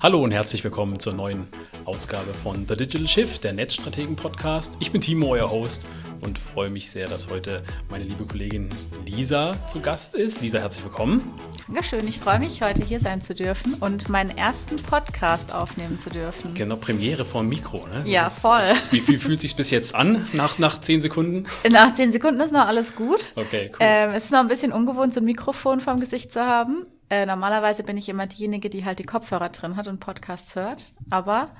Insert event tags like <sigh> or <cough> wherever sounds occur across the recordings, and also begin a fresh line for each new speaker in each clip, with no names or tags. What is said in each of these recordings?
Hallo und herzlich willkommen zur neuen Ausgabe von The Digital Shift, der Netzstrategen-Podcast. Ich bin Timo, euer Host und freue mich sehr, dass heute meine liebe Kollegin Lisa zu Gast ist. Lisa, herzlich willkommen.
Dankeschön, ich freue mich, heute hier sein zu dürfen und meinen ersten Podcast aufnehmen zu dürfen.
Genau, Premiere vor dem Mikro, ne?
Ja, voll.
Wie viel fühlt sich bis jetzt an, nach, nach zehn Sekunden?
Nach zehn Sekunden ist noch alles gut.
Okay, cool.
Ähm, es ist noch ein bisschen ungewohnt, so ein Mikrofon vorm Gesicht zu haben. Äh, normalerweise bin ich immer diejenige, die halt die Kopfhörer drin hat und Podcasts hört. Aber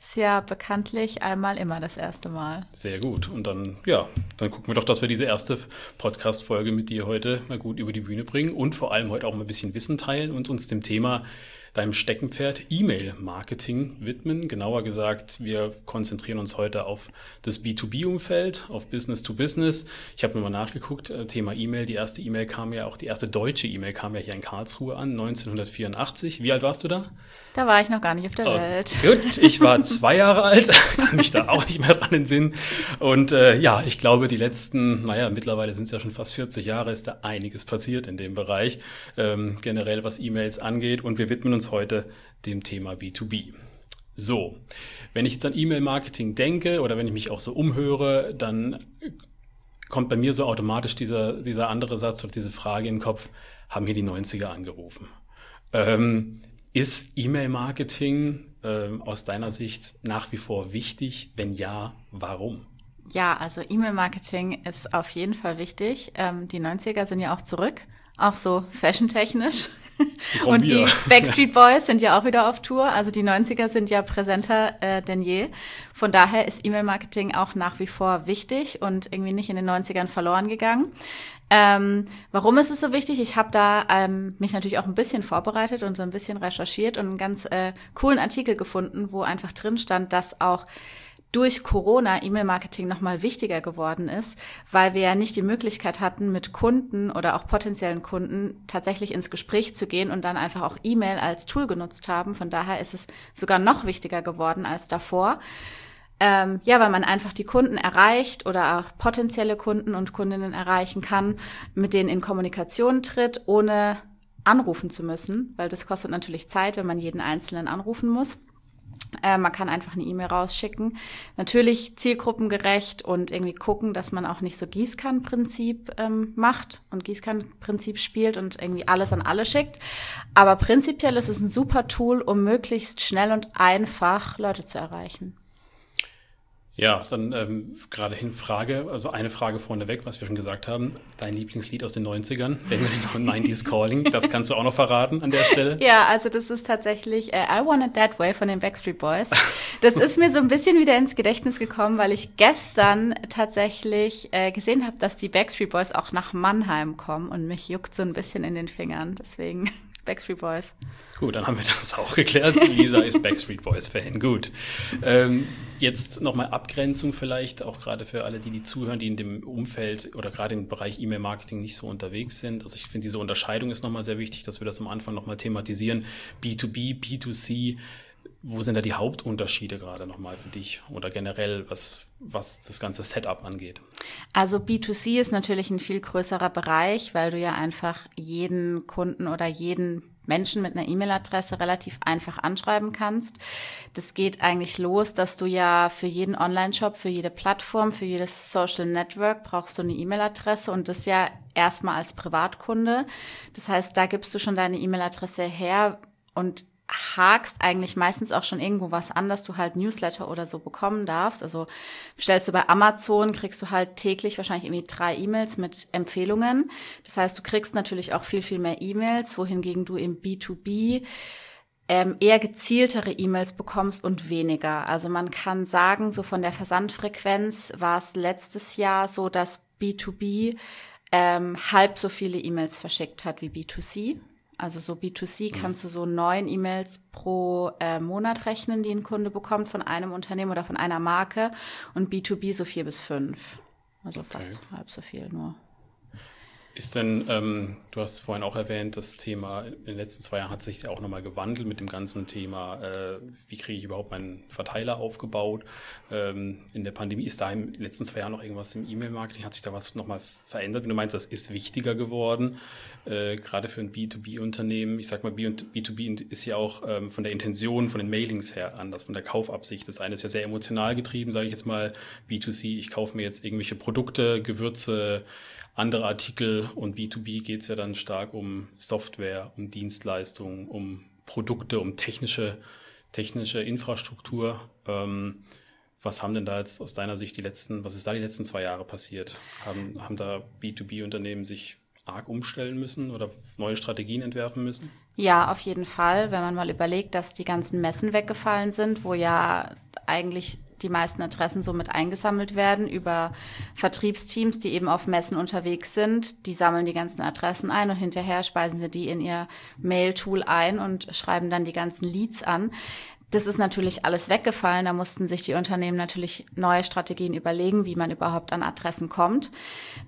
ist ja bekanntlich einmal immer das erste Mal.
Sehr gut. Und dann, ja, dann gucken wir doch, dass wir diese erste Podcast-Folge mit dir heute mal gut über die Bühne bringen und vor allem heute auch mal ein bisschen Wissen teilen und uns dem Thema deinem Steckenpferd E-Mail-Marketing widmen. Genauer gesagt, wir konzentrieren uns heute auf das B2B-Umfeld, auf Business to Business. Ich habe nochmal nachgeguckt, äh, Thema E-Mail. Die erste E-Mail kam ja auch, die erste deutsche E-Mail kam ja hier in Karlsruhe an, 1984. Wie alt warst du da?
Da war ich noch gar nicht auf der oh, Welt.
Gut, ich war <laughs> zwei Jahre alt, <laughs> kann mich da auch nicht mehr dran entsinnen. Und äh, ja, ich glaube, die letzten, naja, mittlerweile sind es ja schon fast 40 Jahre, ist da einiges passiert in dem Bereich, ähm, generell was E-Mails angeht. Und wir widmen uns heute dem Thema B2B. So, wenn ich jetzt an E-Mail-Marketing denke oder wenn ich mich auch so umhöre, dann kommt bei mir so automatisch dieser, dieser andere Satz oder diese Frage in den Kopf, haben hier die 90er angerufen? Ähm, ist E-Mail-Marketing äh, aus deiner Sicht nach wie vor wichtig? Wenn ja, warum?
Ja, also E-Mail-Marketing ist auf jeden Fall wichtig. Ähm, die 90er sind ja auch zurück, auch so fashiontechnisch. Und die <laughs> Backstreet Boys sind ja auch wieder auf Tour. Also die 90er sind ja präsenter äh, denn je. Von daher ist E-Mail-Marketing auch nach wie vor wichtig und irgendwie nicht in den 90ern verloren gegangen. Ähm, warum ist es so wichtig? Ich habe da ähm, mich natürlich auch ein bisschen vorbereitet und so ein bisschen recherchiert und einen ganz äh, coolen Artikel gefunden, wo einfach drin stand, dass auch durch Corona E-Mail-Marketing nochmal wichtiger geworden ist, weil wir ja nicht die Möglichkeit hatten, mit Kunden oder auch potenziellen Kunden tatsächlich ins Gespräch zu gehen und dann einfach auch E-Mail als Tool genutzt haben. Von daher ist es sogar noch wichtiger geworden als davor. Ähm, ja, weil man einfach die Kunden erreicht oder auch potenzielle Kunden und Kundinnen erreichen kann, mit denen in Kommunikation tritt, ohne anrufen zu müssen, weil das kostet natürlich Zeit, wenn man jeden Einzelnen anrufen muss. Äh, man kann einfach eine E-Mail rausschicken. Natürlich zielgruppengerecht und irgendwie gucken, dass man auch nicht so Gießkannenprinzip ähm, macht und Gießkannenprinzip spielt und irgendwie alles an alle schickt. Aber prinzipiell ist es ein super Tool, um möglichst schnell und einfach Leute zu erreichen.
Ja, dann ähm, gerade hin Frage, also eine Frage vorneweg, was wir schon gesagt haben. Dein Lieblingslied aus den 90ern, wenn wir den 90s Calling, das kannst du auch noch verraten an der Stelle.
Ja, also das ist tatsächlich äh, I Want It That Way von den Backstreet Boys. Das ist mir so ein bisschen wieder ins Gedächtnis gekommen, weil ich gestern tatsächlich äh, gesehen habe, dass die Backstreet Boys auch nach Mannheim kommen und mich juckt so ein bisschen in den Fingern. Deswegen Backstreet Boys.
Gut, dann haben wir das auch geklärt. Lisa ist Backstreet Boys Fan. Gut. Ähm, jetzt nochmal Abgrenzung vielleicht, auch gerade für alle, die die zuhören, die in dem Umfeld oder gerade im Bereich E-Mail-Marketing nicht so unterwegs sind. Also ich finde, diese Unterscheidung ist nochmal sehr wichtig, dass wir das am Anfang nochmal thematisieren. B2B, B2C. Wo sind da die Hauptunterschiede gerade nochmal für dich oder generell, was, was das ganze Setup angeht?
Also B2C ist natürlich ein viel größerer Bereich, weil du ja einfach jeden Kunden oder jeden Menschen mit einer E-Mail-Adresse relativ einfach anschreiben kannst. Das geht eigentlich los, dass du ja für jeden Online-Shop, für jede Plattform, für jedes Social Network brauchst du eine E-Mail-Adresse und das ja erstmal als Privatkunde. Das heißt, da gibst du schon deine E-Mail-Adresse her und hakst eigentlich meistens auch schon irgendwo was an, dass du halt Newsletter oder so bekommen darfst. Also stellst du bei Amazon, kriegst du halt täglich wahrscheinlich irgendwie drei E-Mails mit Empfehlungen. Das heißt, du kriegst natürlich auch viel, viel mehr E-Mails, wohingegen du im B2B ähm, eher gezieltere E-Mails bekommst und weniger. Also man kann sagen, so von der Versandfrequenz war es letztes Jahr so, dass B2B ähm, halb so viele E-Mails verschickt hat wie B2C. Also so B2C mhm. kannst du so neun E-Mails pro äh, Monat rechnen, die ein Kunde bekommt von einem Unternehmen oder von einer Marke und B2B so vier bis fünf. Also okay. fast halb so viel nur.
Ist denn, ähm, du hast vorhin auch erwähnt, das Thema in den letzten zwei Jahren hat sich ja auch nochmal gewandelt mit dem ganzen Thema, äh, wie kriege ich überhaupt meinen Verteiler aufgebaut. Ähm, in der Pandemie ist da in den letzten zwei Jahren noch irgendwas im E-Mail-Marketing, hat sich da was nochmal verändert? Du meinst, das ist wichtiger geworden, äh, gerade für ein B2B-Unternehmen. Ich sag mal, B2B ist ja auch ähm, von der Intention, von den Mailings her anders, von der Kaufabsicht. Das eine ist ja sehr emotional getrieben, sage ich jetzt mal, B2C, ich kaufe mir jetzt irgendwelche Produkte, Gewürze, andere Artikel und B2B geht es ja dann stark um Software, um Dienstleistungen, um Produkte, um technische, technische Infrastruktur. Ähm, was haben denn da jetzt aus deiner Sicht die letzten, was ist da die letzten zwei Jahre passiert? Haben, haben da B2B-Unternehmen sich arg umstellen müssen oder neue Strategien entwerfen müssen?
Ja, auf jeden Fall. Wenn man mal überlegt, dass die ganzen Messen weggefallen sind, wo ja eigentlich die meisten Adressen somit eingesammelt werden über Vertriebsteams, die eben auf Messen unterwegs sind. Die sammeln die ganzen Adressen ein und hinterher speisen sie die in ihr Mail-Tool ein und schreiben dann die ganzen Leads an. Das ist natürlich alles weggefallen. Da mussten sich die Unternehmen natürlich neue Strategien überlegen, wie man überhaupt an Adressen kommt.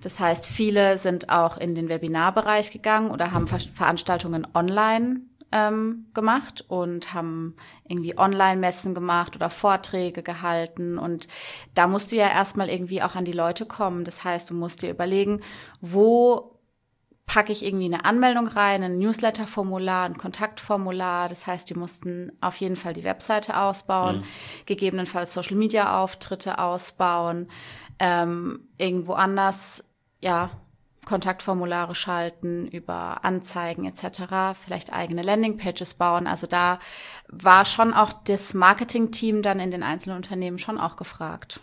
Das heißt, viele sind auch in den Webinarbereich gegangen oder haben Veranstaltungen online ähm, gemacht und haben irgendwie Online-Messen gemacht oder Vorträge gehalten. Und da musst du ja erstmal irgendwie auch an die Leute kommen. Das heißt, du musst dir überlegen, wo packe ich irgendwie eine Anmeldung rein, ein Newsletter-Formular, ein Kontaktformular. Das heißt, die mussten auf jeden Fall die Webseite ausbauen, mhm. gegebenenfalls Social-Media-Auftritte ausbauen, ähm, irgendwo anders, ja, Kontaktformulare schalten, über Anzeigen etc., vielleicht eigene Landingpages bauen. Also da war schon auch das Marketing-Team dann in den einzelnen Unternehmen schon auch gefragt.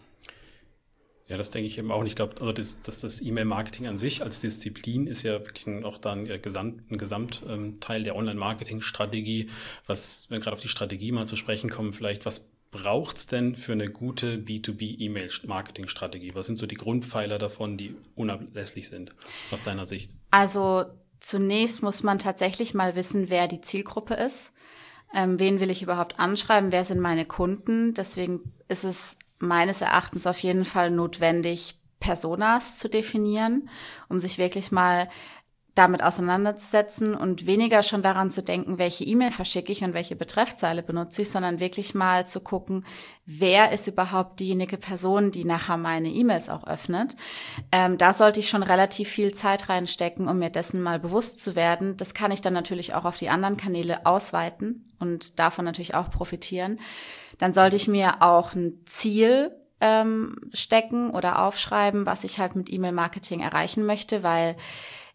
Ja, das denke ich eben auch. Ich glaube, also das, das, das E-Mail-Marketing an sich als Disziplin ist ja wirklich auch dann ein, Gesamt, ein Gesamtteil der Online-Marketing-Strategie. Was, wenn wir gerade auf die Strategie mal zu sprechen kommen, vielleicht, was braucht es denn für eine gute B2B-E-Mail-Marketing-Strategie? Was sind so die Grundpfeiler davon, die unablässlich sind, aus deiner Sicht?
Also zunächst muss man tatsächlich mal wissen, wer die Zielgruppe ist. Ähm, wen will ich überhaupt anschreiben? Wer sind meine Kunden? Deswegen ist es meines Erachtens auf jeden Fall notwendig, Personas zu definieren, um sich wirklich mal damit auseinanderzusetzen und weniger schon daran zu denken, welche E-Mail verschicke ich und welche Betreffzeile benutze ich, sondern wirklich mal zu gucken, wer ist überhaupt diejenige Person, die nachher meine E-Mails auch öffnet. Ähm, da sollte ich schon relativ viel Zeit reinstecken, um mir dessen mal bewusst zu werden. Das kann ich dann natürlich auch auf die anderen Kanäle ausweiten und davon natürlich auch profitieren. Dann sollte ich mir auch ein Ziel ähm, stecken oder aufschreiben, was ich halt mit E-Mail-Marketing erreichen möchte, weil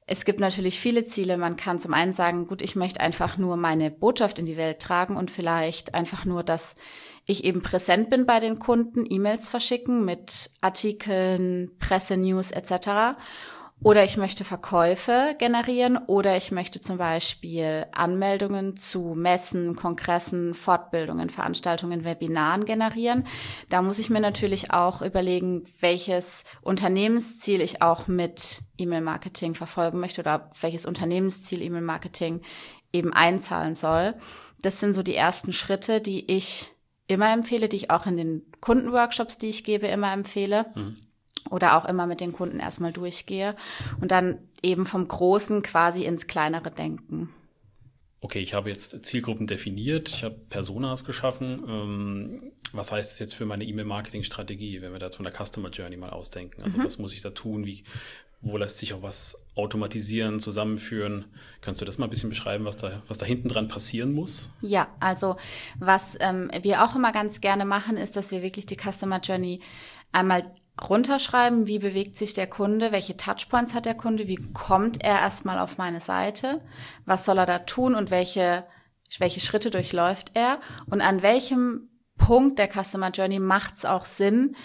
es gibt natürlich viele Ziele. Man kann zum einen sagen, gut, ich möchte einfach nur meine Botschaft in die Welt tragen und vielleicht einfach nur, dass ich eben präsent bin bei den Kunden, E-Mails verschicken mit Artikeln, Pressenews etc. Oder ich möchte Verkäufe generieren oder ich möchte zum Beispiel Anmeldungen zu Messen, Kongressen, Fortbildungen, Veranstaltungen, Webinaren generieren. Da muss ich mir natürlich auch überlegen, welches Unternehmensziel ich auch mit E-Mail-Marketing verfolgen möchte oder welches Unternehmensziel E-Mail-Marketing eben einzahlen soll. Das sind so die ersten Schritte, die ich immer empfehle, die ich auch in den Kundenworkshops, die ich gebe, immer empfehle. Mhm oder auch immer mit den Kunden erstmal durchgehe und dann eben vom Großen quasi ins Kleinere denken.
Okay, ich habe jetzt Zielgruppen definiert, ich habe Personas geschaffen. Ähm, was heißt das jetzt für meine E-Mail-Marketing-Strategie, wenn wir da jetzt von der Customer Journey mal ausdenken? Also mhm. was muss ich da tun? Wie, wo lässt sich auch was automatisieren, zusammenführen? Kannst du das mal ein bisschen beschreiben, was da, was da hinten dran passieren muss?
Ja, also was ähm, wir auch immer ganz gerne machen, ist, dass wir wirklich die Customer Journey einmal runterschreiben, wie bewegt sich der Kunde, welche Touchpoints hat der Kunde, wie kommt er erstmal auf meine Seite, was soll er da tun und welche, welche Schritte durchläuft er und an welchem Punkt der Customer Journey macht es auch Sinn,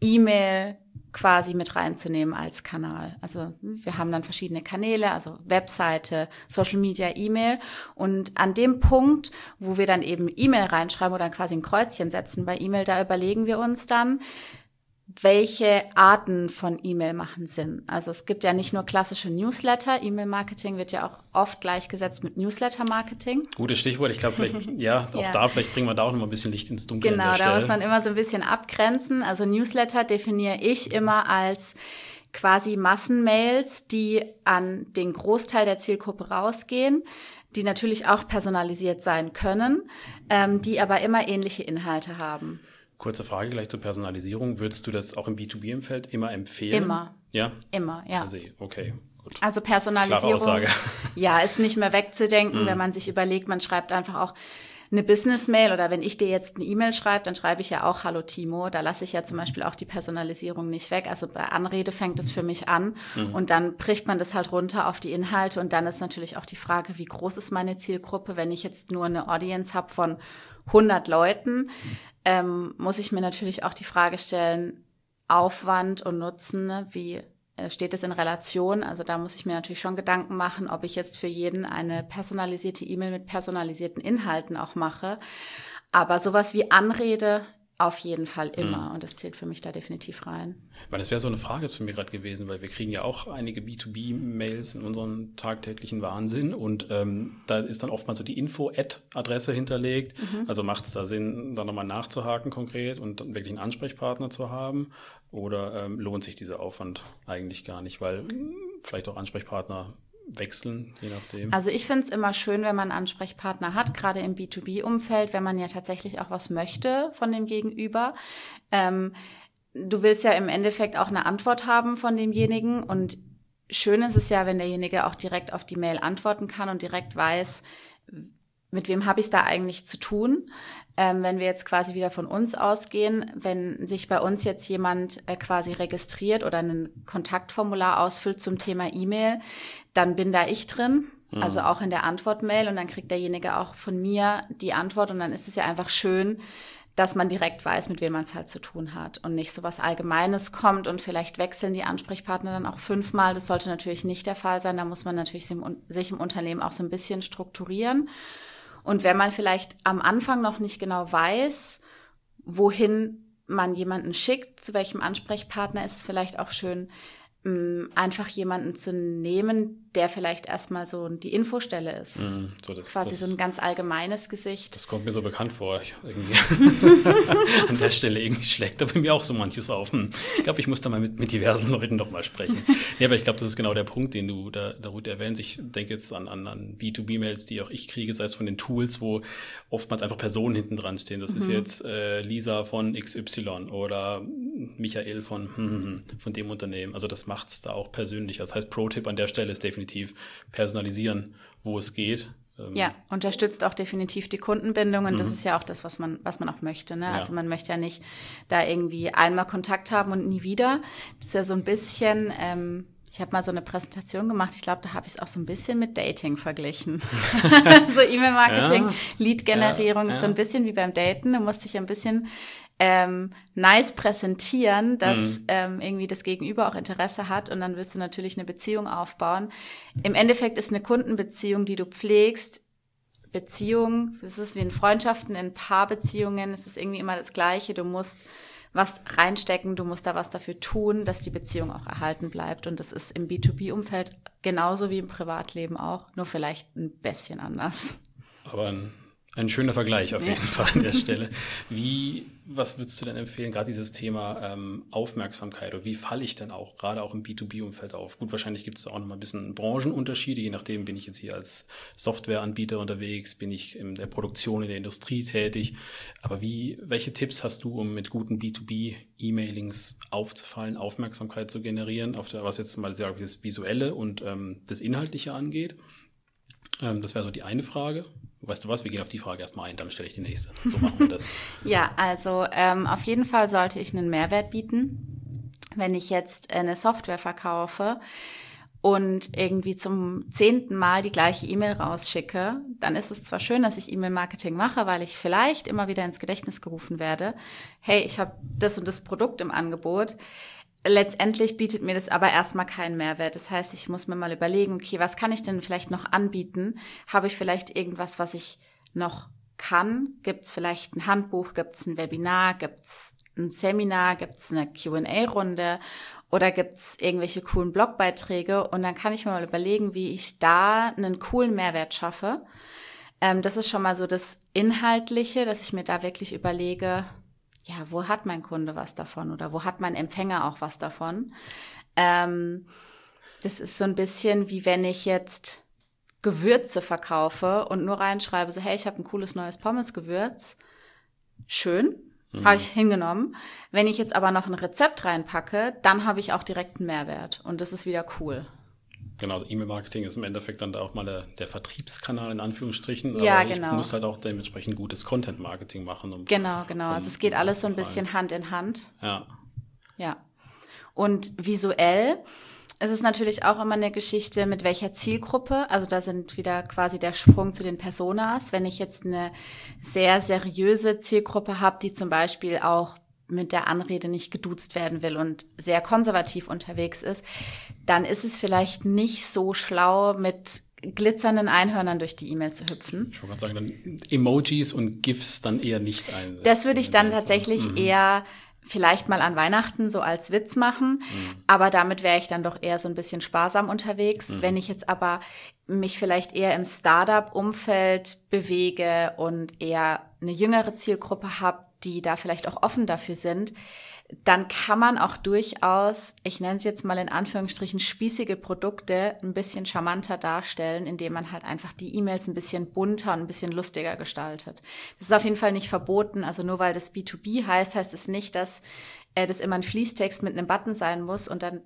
E-Mail quasi mit reinzunehmen als Kanal. Also wir haben dann verschiedene Kanäle, also Webseite, Social Media, E-Mail. Und an dem Punkt, wo wir dann eben E-Mail reinschreiben oder quasi ein Kreuzchen setzen bei E-Mail, da überlegen wir uns dann, welche Arten von E-Mail machen Sinn. Also es gibt ja nicht nur klassische Newsletter, E-Mail-Marketing wird ja auch oft gleichgesetzt mit Newsletter-Marketing.
Gutes Stichwort, ich glaube vielleicht, <laughs> ja, auch ja. da, vielleicht bringen wir da auch noch mal ein bisschen Licht ins Dunkel.
Genau, da muss man immer so ein bisschen abgrenzen. Also Newsletter definiere ich immer als quasi Massenmails, die an den Großteil der Zielgruppe rausgehen, die natürlich auch personalisiert sein können, ähm, die aber immer ähnliche Inhalte haben.
Kurze Frage gleich zur Personalisierung. Würdest du das auch im B2B-Umfeld immer empfehlen?
Immer.
Ja?
Immer, ja.
Also, okay.
Gut. Also Personalisierung. <laughs> Ja, ist nicht mehr wegzudenken, mm. wenn man sich überlegt, man schreibt einfach auch eine Business-Mail oder wenn ich dir jetzt eine E-Mail schreibe, dann schreibe ich ja auch Hallo Timo. Da lasse ich ja zum Beispiel auch die Personalisierung nicht weg. Also bei Anrede fängt es für mich an mhm. und dann bricht man das halt runter auf die Inhalte und dann ist natürlich auch die Frage, wie groß ist meine Zielgruppe? Wenn ich jetzt nur eine Audience habe von 100 Leuten, ähm, muss ich mir natürlich auch die Frage stellen, Aufwand und Nutzen, ne? wie äh, steht es in Relation. Also da muss ich mir natürlich schon Gedanken machen, ob ich jetzt für jeden eine personalisierte E-Mail mit personalisierten Inhalten auch mache. Aber sowas wie Anrede auf jeden Fall immer. Mhm. Und das zählt für mich da definitiv rein.
Weil das wäre so eine Frage zu mir gerade gewesen, weil wir kriegen ja auch einige B2B-Mails in unserem tagtäglichen Wahnsinn und ähm, da ist dann oftmals so die Info-Ad-Adresse hinterlegt. Mhm. Also macht es da Sinn, da nochmal nachzuhaken konkret und wirklich einen Ansprechpartner zu haben? Oder ähm, lohnt sich dieser Aufwand eigentlich gar nicht, weil vielleicht auch Ansprechpartner wechseln, je nachdem?
Also ich finde es immer schön, wenn man Ansprechpartner hat, gerade im B2B-Umfeld, wenn man ja tatsächlich auch was möchte von dem Gegenüber. Ähm, du willst ja im Endeffekt auch eine Antwort haben von demjenigen und schön ist es ja, wenn derjenige auch direkt auf die Mail antworten kann und direkt weiß, mit wem habe ich es da eigentlich zu tun? Ähm, wenn wir jetzt quasi wieder von uns ausgehen, wenn sich bei uns jetzt jemand äh, quasi registriert oder ein Kontaktformular ausfüllt zum Thema E-Mail, dann bin da ich drin, mhm. also auch in der Antwortmail und dann kriegt derjenige auch von mir die Antwort und dann ist es ja einfach schön, dass man direkt weiß, mit wem man es halt zu tun hat und nicht so was Allgemeines kommt und vielleicht wechseln die Ansprechpartner dann auch fünfmal. Das sollte natürlich nicht der Fall sein. Da muss man natürlich sich im Unternehmen auch so ein bisschen strukturieren. Und wenn man vielleicht am Anfang noch nicht genau weiß, wohin man jemanden schickt, zu welchem Ansprechpartner, ist es vielleicht auch schön, einfach jemanden zu nehmen, der vielleicht erstmal so die Infostelle ist. Mm, so das, Quasi das, so ein ganz allgemeines Gesicht.
Das kommt mir so bekannt vor. <laughs> An der Stelle irgendwie schlägt da bei mir auch so manches auf. Hm, ich glaube, ich muss da mal mit, mit diversen Leuten noch mal sprechen. ja, aber ich glaube, das ist genau der Punkt, den du da, da Ruth erwähnst. Ich denke jetzt an, an, an B2B-Mails, die auch ich kriege, sei es von den Tools, wo oftmals einfach Personen hinten dran stehen. Das mhm. ist jetzt äh, Lisa von XY oder Michael von, hm, hm, hm, von dem Unternehmen. Also das macht es da auch persönlich. Das heißt, Pro-Tipp an der Stelle ist definitiv personalisieren, wo es geht.
Ähm, ja, unterstützt auch definitiv die Kundenbindung und mhm. das ist ja auch das, was man, was man auch möchte. Ne? Ja. Also man möchte ja nicht da irgendwie einmal Kontakt haben und nie wieder. Das ist ja so ein bisschen, ähm, ich habe mal so eine Präsentation gemacht, ich glaube, da habe ich es auch so ein bisschen mit Dating verglichen. <laughs> <laughs> so E-Mail-Marketing, ja. Lead-Generierung ja, ist so ein bisschen wie beim Daten. Du musst dich ein bisschen ähm, nice präsentieren, dass mhm. ähm, irgendwie das Gegenüber auch Interesse hat und dann willst du natürlich eine Beziehung aufbauen. Im Endeffekt ist eine Kundenbeziehung, die du pflegst, Beziehung, das ist wie in Freundschaften, in Paarbeziehungen, es ist irgendwie immer das Gleiche. Du musst was reinstecken, du musst da was dafür tun, dass die Beziehung auch erhalten bleibt. Und das ist im B2B-Umfeld genauso wie im Privatleben auch, nur vielleicht ein bisschen anders.
Aber ein ein schöner Vergleich auf jeden ja. Fall an der Stelle. Wie, was würdest du denn empfehlen, gerade dieses Thema ähm, Aufmerksamkeit oder wie falle ich denn auch, gerade auch im B2B-Umfeld auf? Gut, wahrscheinlich gibt es auch noch mal ein bisschen Branchenunterschiede, je nachdem bin ich jetzt hier als Softwareanbieter unterwegs, bin ich in der Produktion, in der Industrie tätig. Aber wie, welche Tipps hast du, um mit guten B2B-E-Mailings aufzufallen, Aufmerksamkeit zu generieren, auf der, was jetzt mal das Visuelle und ähm, das Inhaltliche angeht? Ähm, das wäre so die eine Frage. Weißt du was, wir gehen auf die Frage erstmal ein, dann stelle ich die nächste. So machen wir das. <laughs>
ja, also ähm, auf jeden Fall sollte ich einen Mehrwert bieten. Wenn ich jetzt eine Software verkaufe und irgendwie zum zehnten Mal die gleiche E-Mail rausschicke, dann ist es zwar schön, dass ich E-Mail-Marketing mache, weil ich vielleicht immer wieder ins Gedächtnis gerufen werde, hey, ich habe das und das Produkt im Angebot letztendlich bietet mir das aber erstmal keinen Mehrwert. Das heißt, ich muss mir mal überlegen, okay, was kann ich denn vielleicht noch anbieten? Habe ich vielleicht irgendwas, was ich noch kann? Gibt es vielleicht ein Handbuch? Gibt es ein Webinar? Gibt es ein Seminar? Gibt es eine QA-Runde? Oder gibt es irgendwelche coolen Blogbeiträge? Und dann kann ich mir mal überlegen, wie ich da einen coolen Mehrwert schaffe. Ähm, das ist schon mal so das Inhaltliche, dass ich mir da wirklich überlege, ja, wo hat mein Kunde was davon oder wo hat mein Empfänger auch was davon? Ähm, das ist so ein bisschen wie wenn ich jetzt Gewürze verkaufe und nur reinschreibe, so hey, ich habe ein cooles neues Pommesgewürz. Schön, mhm. habe ich hingenommen. Wenn ich jetzt aber noch ein Rezept reinpacke, dann habe ich auch direkt einen Mehrwert und das ist wieder cool.
Genau, also E-Mail-Marketing ist im Endeffekt dann da auch mal der, der Vertriebskanal in Anführungsstrichen.
Ja, aber genau.
Ich muss halt auch dementsprechend gutes Content-Marketing machen.
Um, genau, genau. Um, also es geht alles so ein bisschen Hand in Hand.
Ja.
Ja. Und visuell ist es natürlich auch immer eine Geschichte, mit welcher Zielgruppe. Also da sind wieder quasi der Sprung zu den Personas. Wenn ich jetzt eine sehr seriöse Zielgruppe habe, die zum Beispiel auch mit der Anrede nicht geduzt werden will und sehr konservativ unterwegs ist, dann ist es vielleicht nicht so schlau, mit glitzernden Einhörnern durch die E-Mail zu hüpfen.
Ich wollte gerade sagen, dann Emojis und GIFs dann eher nicht ein.
Das würde ich dann tatsächlich mhm. eher vielleicht mal an Weihnachten so als Witz machen, mhm. aber damit wäre ich dann doch eher so ein bisschen sparsam unterwegs. Mhm. Wenn ich jetzt aber mich vielleicht eher im Startup-Umfeld bewege und eher eine jüngere Zielgruppe habe, die da vielleicht auch offen dafür sind, dann kann man auch durchaus, ich nenne es jetzt mal in Anführungsstrichen, spießige Produkte ein bisschen charmanter darstellen, indem man halt einfach die E-Mails ein bisschen bunter und ein bisschen lustiger gestaltet. Das ist auf jeden Fall nicht verboten. Also nur weil das B2B heißt, heißt es nicht, dass äh, das immer ein Fließtext mit einem Button sein muss und dann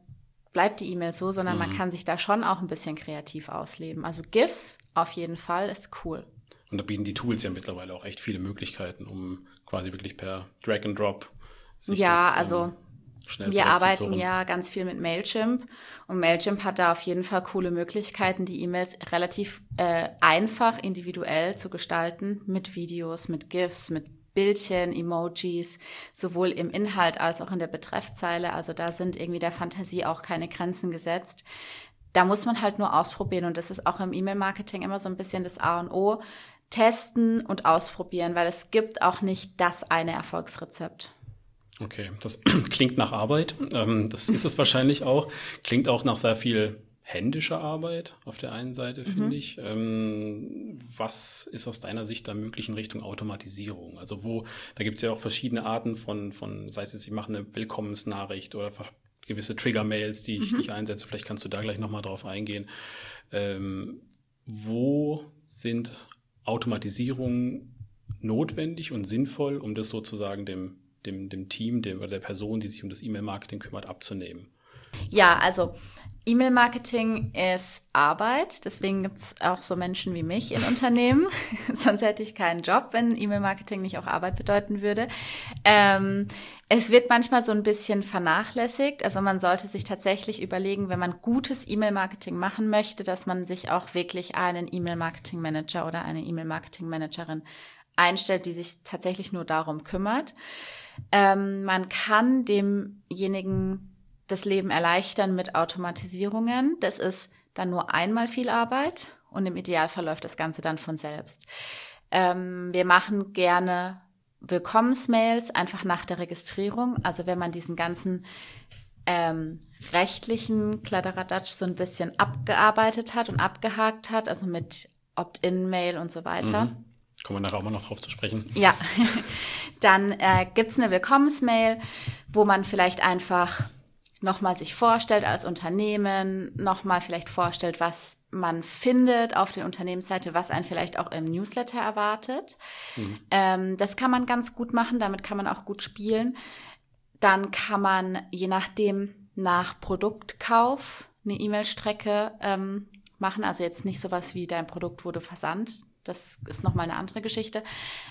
bleibt die E-Mail so, sondern mhm. man kann sich da schon auch ein bisschen kreativ ausleben. Also GIFs auf jeden Fall ist cool.
Und da bieten die Tools ja mittlerweile auch echt viele Möglichkeiten, um quasi wirklich per Drag and Drop
ja, das, also ähm, wir arbeiten ja ganz viel mit Mailchimp und Mailchimp hat da auf jeden Fall coole Möglichkeiten, die E-Mails relativ äh, einfach individuell zu gestalten mit Videos, mit GIFs, mit Bildchen, Emojis, sowohl im Inhalt als auch in der Betreffzeile. Also da sind irgendwie der Fantasie auch keine Grenzen gesetzt. Da muss man halt nur ausprobieren und das ist auch im E-Mail-Marketing immer so ein bisschen das A und O. Testen und ausprobieren, weil es gibt auch nicht das eine Erfolgsrezept.
Okay, das <clears throat> klingt nach Arbeit. Ähm, das ist es wahrscheinlich auch. Klingt auch nach sehr viel händischer Arbeit auf der einen Seite, finde mhm. ich. Ähm, was ist aus deiner Sicht da möglich in Richtung Automatisierung? Also wo, da gibt es ja auch verschiedene Arten von, von, sei es jetzt, ich mache eine Willkommensnachricht oder gewisse Trigger-Mails, die ich, mhm. ich einsetze. Vielleicht kannst du da gleich nochmal drauf eingehen. Ähm, wo sind Automatisierungen notwendig und sinnvoll, um das sozusagen dem dem, dem Team dem, oder der Person, die sich um das E-Mail-Marketing kümmert, abzunehmen?
Ja, also E-Mail-Marketing ist Arbeit. Deswegen gibt es auch so Menschen wie mich in Unternehmen. <laughs> Sonst hätte ich keinen Job, wenn E-Mail-Marketing nicht auch Arbeit bedeuten würde. Ähm, es wird manchmal so ein bisschen vernachlässigt. Also man sollte sich tatsächlich überlegen, wenn man gutes E-Mail-Marketing machen möchte, dass man sich auch wirklich einen E-Mail-Marketing-Manager oder eine E-Mail-Marketing-Managerin einstellt, die sich tatsächlich nur darum kümmert. Ähm, man kann demjenigen das Leben erleichtern mit Automatisierungen. Das ist dann nur einmal viel Arbeit und im Idealfall läuft das Ganze dann von selbst. Ähm, wir machen gerne Willkommensmails einfach nach der Registrierung. Also wenn man diesen ganzen ähm, rechtlichen Kladderadatsch so ein bisschen abgearbeitet hat und abgehakt hat, also mit Opt-in-Mail und so weiter. Mhm.
Kommen wir nachher auch mal noch drauf zu sprechen.
Ja, <laughs> dann äh, gibt eine Willkommensmail, wo man vielleicht einfach nochmal sich vorstellt als Unternehmen, nochmal vielleicht vorstellt, was man findet auf der Unternehmensseite, was einen vielleicht auch im Newsletter erwartet. Mhm. Ähm, das kann man ganz gut machen, damit kann man auch gut spielen. Dann kann man je nachdem nach Produktkauf eine E-Mail-Strecke ähm, machen. Also jetzt nicht sowas wie dein Produkt wurde versandt. Das ist nochmal eine andere Geschichte.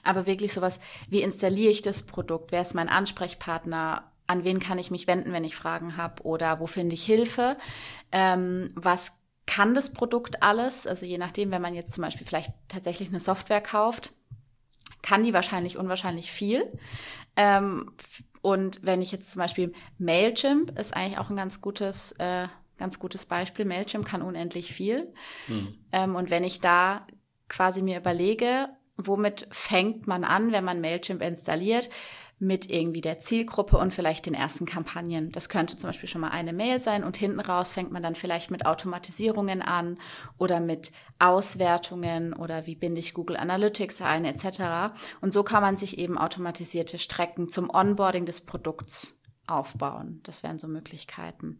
Aber wirklich sowas, wie installiere ich das Produkt? Wer ist mein Ansprechpartner? An wen kann ich mich wenden, wenn ich Fragen habe? Oder wo finde ich Hilfe? Ähm, was kann das Produkt alles? Also je nachdem, wenn man jetzt zum Beispiel vielleicht tatsächlich eine Software kauft, kann die wahrscheinlich unwahrscheinlich viel. Ähm, und wenn ich jetzt zum Beispiel Mailchimp ist eigentlich auch ein ganz gutes, äh, ganz gutes Beispiel. Mailchimp kann unendlich viel. Hm. Ähm, und wenn ich da quasi mir überlege, womit fängt man an, wenn man Mailchimp installiert, mit irgendwie der Zielgruppe und vielleicht den ersten Kampagnen. Das könnte zum Beispiel schon mal eine Mail sein und hinten raus fängt man dann vielleicht mit Automatisierungen an oder mit Auswertungen oder wie binde ich Google Analytics ein etc. Und so kann man sich eben automatisierte Strecken zum Onboarding des Produkts aufbauen. Das wären so Möglichkeiten.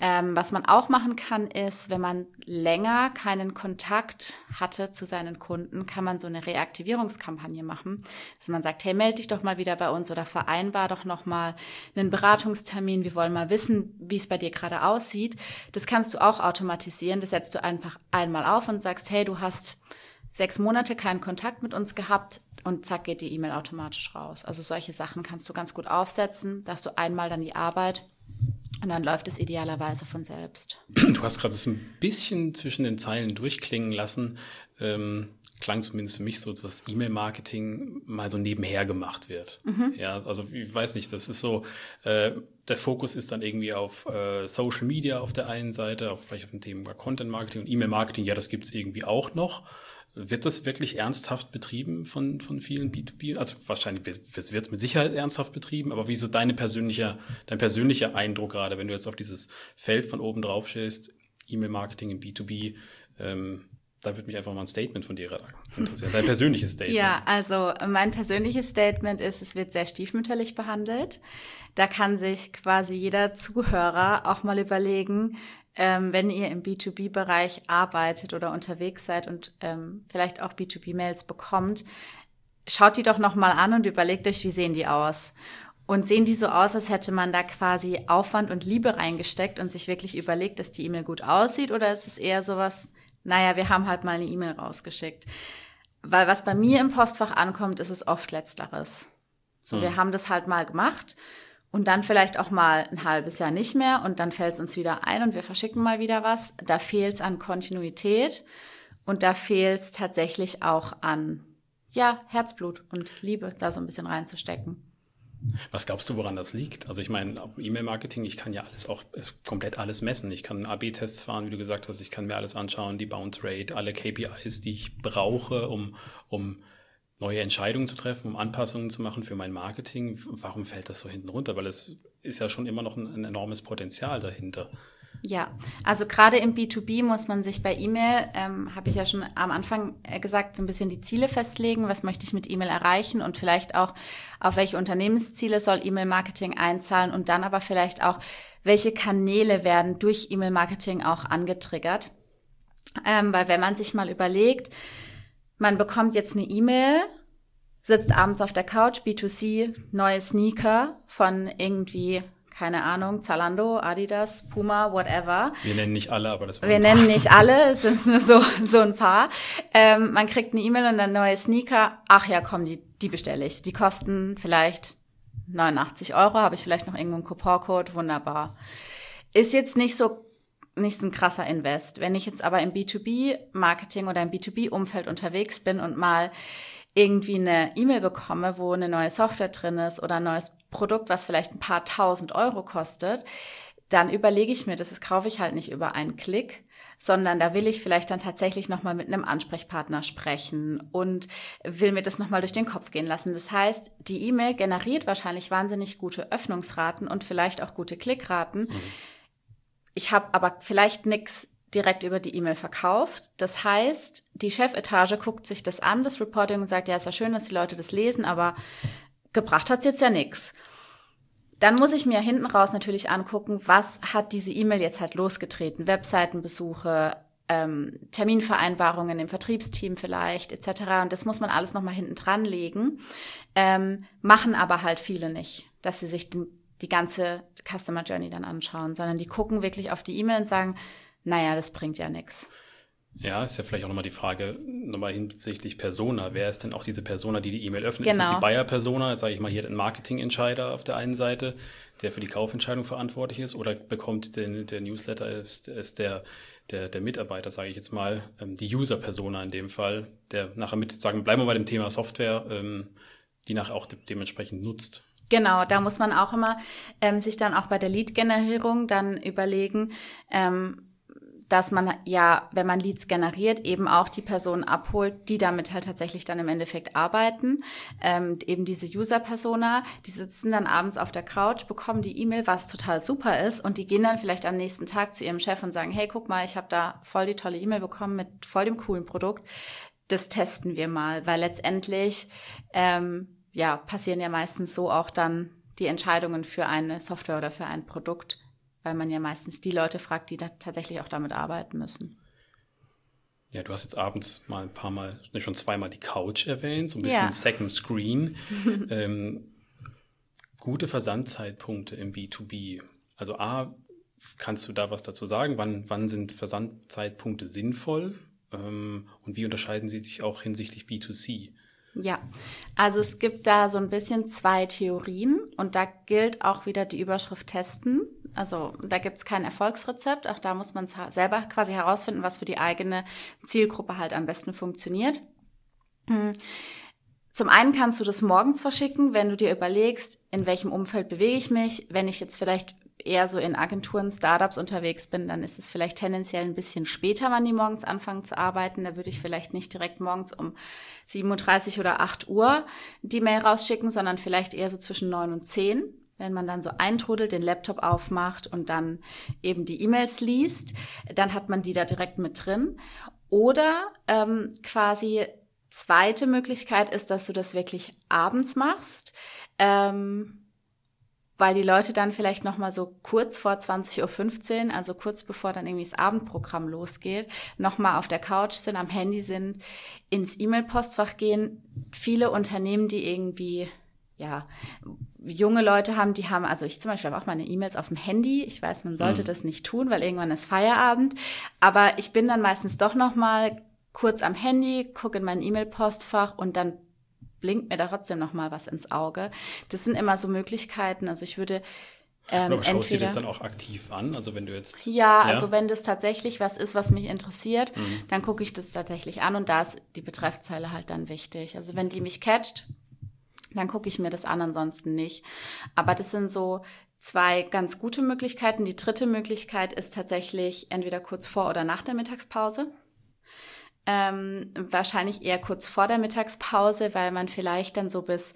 Ähm, was man auch machen kann, ist, wenn man länger keinen Kontakt hatte zu seinen Kunden, kann man so eine Reaktivierungskampagne machen, dass man sagt, hey, melde dich doch mal wieder bei uns oder vereinbar doch noch mal einen Beratungstermin. Wir wollen mal wissen, wie es bei dir gerade aussieht. Das kannst du auch automatisieren. Das setzt du einfach einmal auf und sagst, hey, du hast sechs Monate keinen Kontakt mit uns gehabt und zack geht die E-Mail automatisch raus. Also solche Sachen kannst du ganz gut aufsetzen, dass du einmal dann die Arbeit und dann läuft es idealerweise von selbst.
Du hast gerade so ein bisschen zwischen den Zeilen durchklingen lassen. Ähm, klang zumindest für mich so, dass E-Mail-Marketing mal so nebenher gemacht wird. Mhm. Ja, also ich weiß nicht, das ist so, äh, der Fokus ist dann irgendwie auf äh, Social Media auf der einen Seite, auf vielleicht auf dem Thema Content Marketing und E-Mail-Marketing, ja, das gibt's irgendwie auch noch. Wird das wirklich ernsthaft betrieben von, von vielen B2B? Also wahrscheinlich wird es mit Sicherheit ernsthaft betrieben, aber wie so deine persönliche, dein persönlicher Eindruck gerade, wenn du jetzt auf dieses Feld von oben drauf stehst, E-Mail-Marketing in B2B, ähm, da würde mich einfach mal ein Statement von dir interessieren. Dein <laughs> persönliches Statement.
Ja, also mein persönliches Statement ist, es wird sehr stiefmütterlich behandelt. Da kann sich quasi jeder Zuhörer auch mal überlegen, ähm, wenn ihr im B2B-Bereich arbeitet oder unterwegs seid und ähm, vielleicht auch B2B-Mails bekommt, schaut die doch nochmal an und überlegt euch, wie sehen die aus. Und sehen die so aus, als hätte man da quasi Aufwand und Liebe reingesteckt und sich wirklich überlegt, dass die E-Mail gut aussieht? Oder ist es eher sowas, naja, wir haben halt mal eine E-Mail rausgeschickt? Weil was bei mir im Postfach ankommt, ist es oft letzteres. So, hm. wir haben das halt mal gemacht und dann vielleicht auch mal ein halbes Jahr nicht mehr und dann fällt es uns wieder ein und wir verschicken mal wieder was. Da fehlt es an Kontinuität und da fehlt es tatsächlich auch an ja, Herzblut und Liebe, da so ein bisschen reinzustecken.
Was glaubst du, woran das liegt? Also ich meine, E-Mail-Marketing, ich kann ja alles auch komplett alles messen. Ich kann AB-Tests fahren, wie du gesagt hast, ich kann mir alles anschauen, die Bounce Rate, alle KPIs, die ich brauche, um, um neue Entscheidungen zu treffen, um Anpassungen zu machen für mein Marketing. Warum fällt das so hinten runter? Weil es ist ja schon immer noch ein, ein enormes Potenzial dahinter.
Ja, also gerade im B2B muss man sich bei E-Mail, ähm, habe ich ja schon am Anfang äh, gesagt, so ein bisschen die Ziele festlegen. Was möchte ich mit E-Mail erreichen und vielleicht auch, auf welche Unternehmensziele soll E-Mail-Marketing einzahlen und dann aber vielleicht auch, welche Kanäle werden durch E-Mail-Marketing auch angetriggert. Ähm, weil wenn man sich mal überlegt, man bekommt jetzt eine E-Mail, sitzt abends auf der Couch, B2C, neue Sneaker von irgendwie keine Ahnung, Zalando, Adidas, Puma, whatever.
Wir nennen nicht alle, aber das
Wir nennen nicht alle, es sind nur so, so ein paar. Ähm, man kriegt eine E-Mail und dann neue Sneaker. Ach ja, komm, die, die bestelle ich. Die kosten vielleicht 89 Euro, habe ich vielleicht noch irgendwo einen Couponcode, wunderbar. Ist jetzt nicht so nicht so ein krasser Invest. Wenn ich jetzt aber im B2B-Marketing oder im B2B-Umfeld unterwegs bin und mal irgendwie eine E-Mail bekomme, wo eine neue Software drin ist oder ein neues Produkt, was vielleicht ein paar tausend Euro kostet, dann überlege ich mir, das kaufe ich halt nicht über einen Klick, sondern da will ich vielleicht dann tatsächlich nochmal mit einem Ansprechpartner sprechen und will mir das nochmal durch den Kopf gehen lassen. Das heißt, die E-Mail generiert wahrscheinlich wahnsinnig gute Öffnungsraten und vielleicht auch gute Klickraten. Mhm ich habe aber vielleicht nichts direkt über die E-Mail verkauft. Das heißt, die Chefetage guckt sich das an, das Reporting, und sagt, ja, ist ja schön, dass die Leute das lesen, aber gebracht hat's jetzt ja nichts. Dann muss ich mir hinten raus natürlich angucken, was hat diese E-Mail jetzt halt losgetreten. Webseitenbesuche, ähm, Terminvereinbarungen im Vertriebsteam vielleicht, etc. Und das muss man alles nochmal hinten dran legen. Ähm, machen aber halt viele nicht, dass sie sich den die ganze Customer Journey dann anschauen, sondern die gucken wirklich auf die E-Mail und sagen, naja, das bringt ja nichts.
Ja, ist ja vielleicht auch nochmal die Frage, nochmal hinsichtlich Persona. Wer ist denn auch diese Persona, die die E-Mail öffnet? Genau. Ist das die Buyer-Persona, jetzt sage ich mal hier den Marketing-Entscheider auf der einen Seite, der für die Kaufentscheidung verantwortlich ist, oder bekommt den, der Newsletter, ist, ist der, der, der Mitarbeiter, sage ich jetzt mal, ähm, die User-Persona in dem Fall, der nachher mit, sagen, bleiben wir bei dem Thema Software, ähm, die nachher auch de dementsprechend nutzt.
Genau, da muss man auch immer ähm, sich dann auch bei der Lead-Generierung dann überlegen, ähm, dass man ja, wenn man Leads generiert, eben auch die Personen abholt, die damit halt tatsächlich dann im Endeffekt arbeiten. Ähm, eben diese User-Persona, die sitzen dann abends auf der Couch, bekommen die E-Mail, was total super ist, und die gehen dann vielleicht am nächsten Tag zu ihrem Chef und sagen, hey, guck mal, ich habe da voll die tolle E-Mail bekommen mit voll dem coolen Produkt. Das testen wir mal, weil letztendlich ähm, ja, passieren ja meistens so auch dann die Entscheidungen für eine Software oder für ein Produkt, weil man ja meistens die Leute fragt, die da tatsächlich auch damit arbeiten müssen.
Ja, du hast jetzt abends mal ein paar Mal, schon zweimal die Couch erwähnt, so ein bisschen ja. Second Screen. <laughs> ähm, gute Versandzeitpunkte im B2B. Also A, kannst du da was dazu sagen? Wann, wann sind Versandzeitpunkte sinnvoll? Ähm, und wie unterscheiden sie sich auch hinsichtlich B2C?
Ja, also es gibt da so ein bisschen zwei Theorien und da gilt auch wieder die Überschrift testen. Also da gibt es kein Erfolgsrezept, auch da muss man selber quasi herausfinden, was für die eigene Zielgruppe halt am besten funktioniert. Hm. Zum einen kannst du das morgens verschicken, wenn du dir überlegst, in welchem Umfeld bewege ich mich. Wenn ich jetzt vielleicht eher so in Agenturen, Startups unterwegs bin, dann ist es vielleicht tendenziell ein bisschen später, wann die morgens anfangen zu arbeiten. Da würde ich vielleicht nicht direkt morgens um 7.30 Uhr oder 8 Uhr die Mail rausschicken, sondern vielleicht eher so zwischen 9 und 10 wenn man dann so eintrudelt, den Laptop aufmacht und dann eben die E-Mails liest, dann hat man die da direkt mit drin. Oder ähm, quasi zweite Möglichkeit ist, dass du das wirklich abends machst. Ähm, weil die Leute dann vielleicht noch mal so kurz vor 20.15 Uhr, also kurz bevor dann irgendwie das Abendprogramm losgeht, noch mal auf der Couch sind, am Handy sind, ins E-Mail-Postfach gehen. Viele Unternehmen, die irgendwie ja, junge Leute haben, die haben, also ich zum Beispiel habe auch meine E-Mails auf dem Handy. Ich weiß, man sollte mhm. das nicht tun, weil irgendwann ist Feierabend. Aber ich bin dann meistens doch noch mal kurz am Handy, gucke in mein E-Mail-Postfach und dann blinkt mir da trotzdem noch mal was ins Auge. Das sind immer so Möglichkeiten. Also ich würde
ähm, Aber schaust du das dann auch aktiv an? Also wenn du jetzt.
Ja, ja, also wenn das tatsächlich was ist, was mich interessiert, mhm. dann gucke ich das tatsächlich an und da ist die Betreffzeile halt dann wichtig. Also wenn die mich catcht, dann gucke ich mir das an, ansonsten nicht. Aber das sind so zwei ganz gute Möglichkeiten. Die dritte Möglichkeit ist tatsächlich entweder kurz vor oder nach der Mittagspause. Ähm, wahrscheinlich eher kurz vor der Mittagspause, weil man vielleicht dann so bis,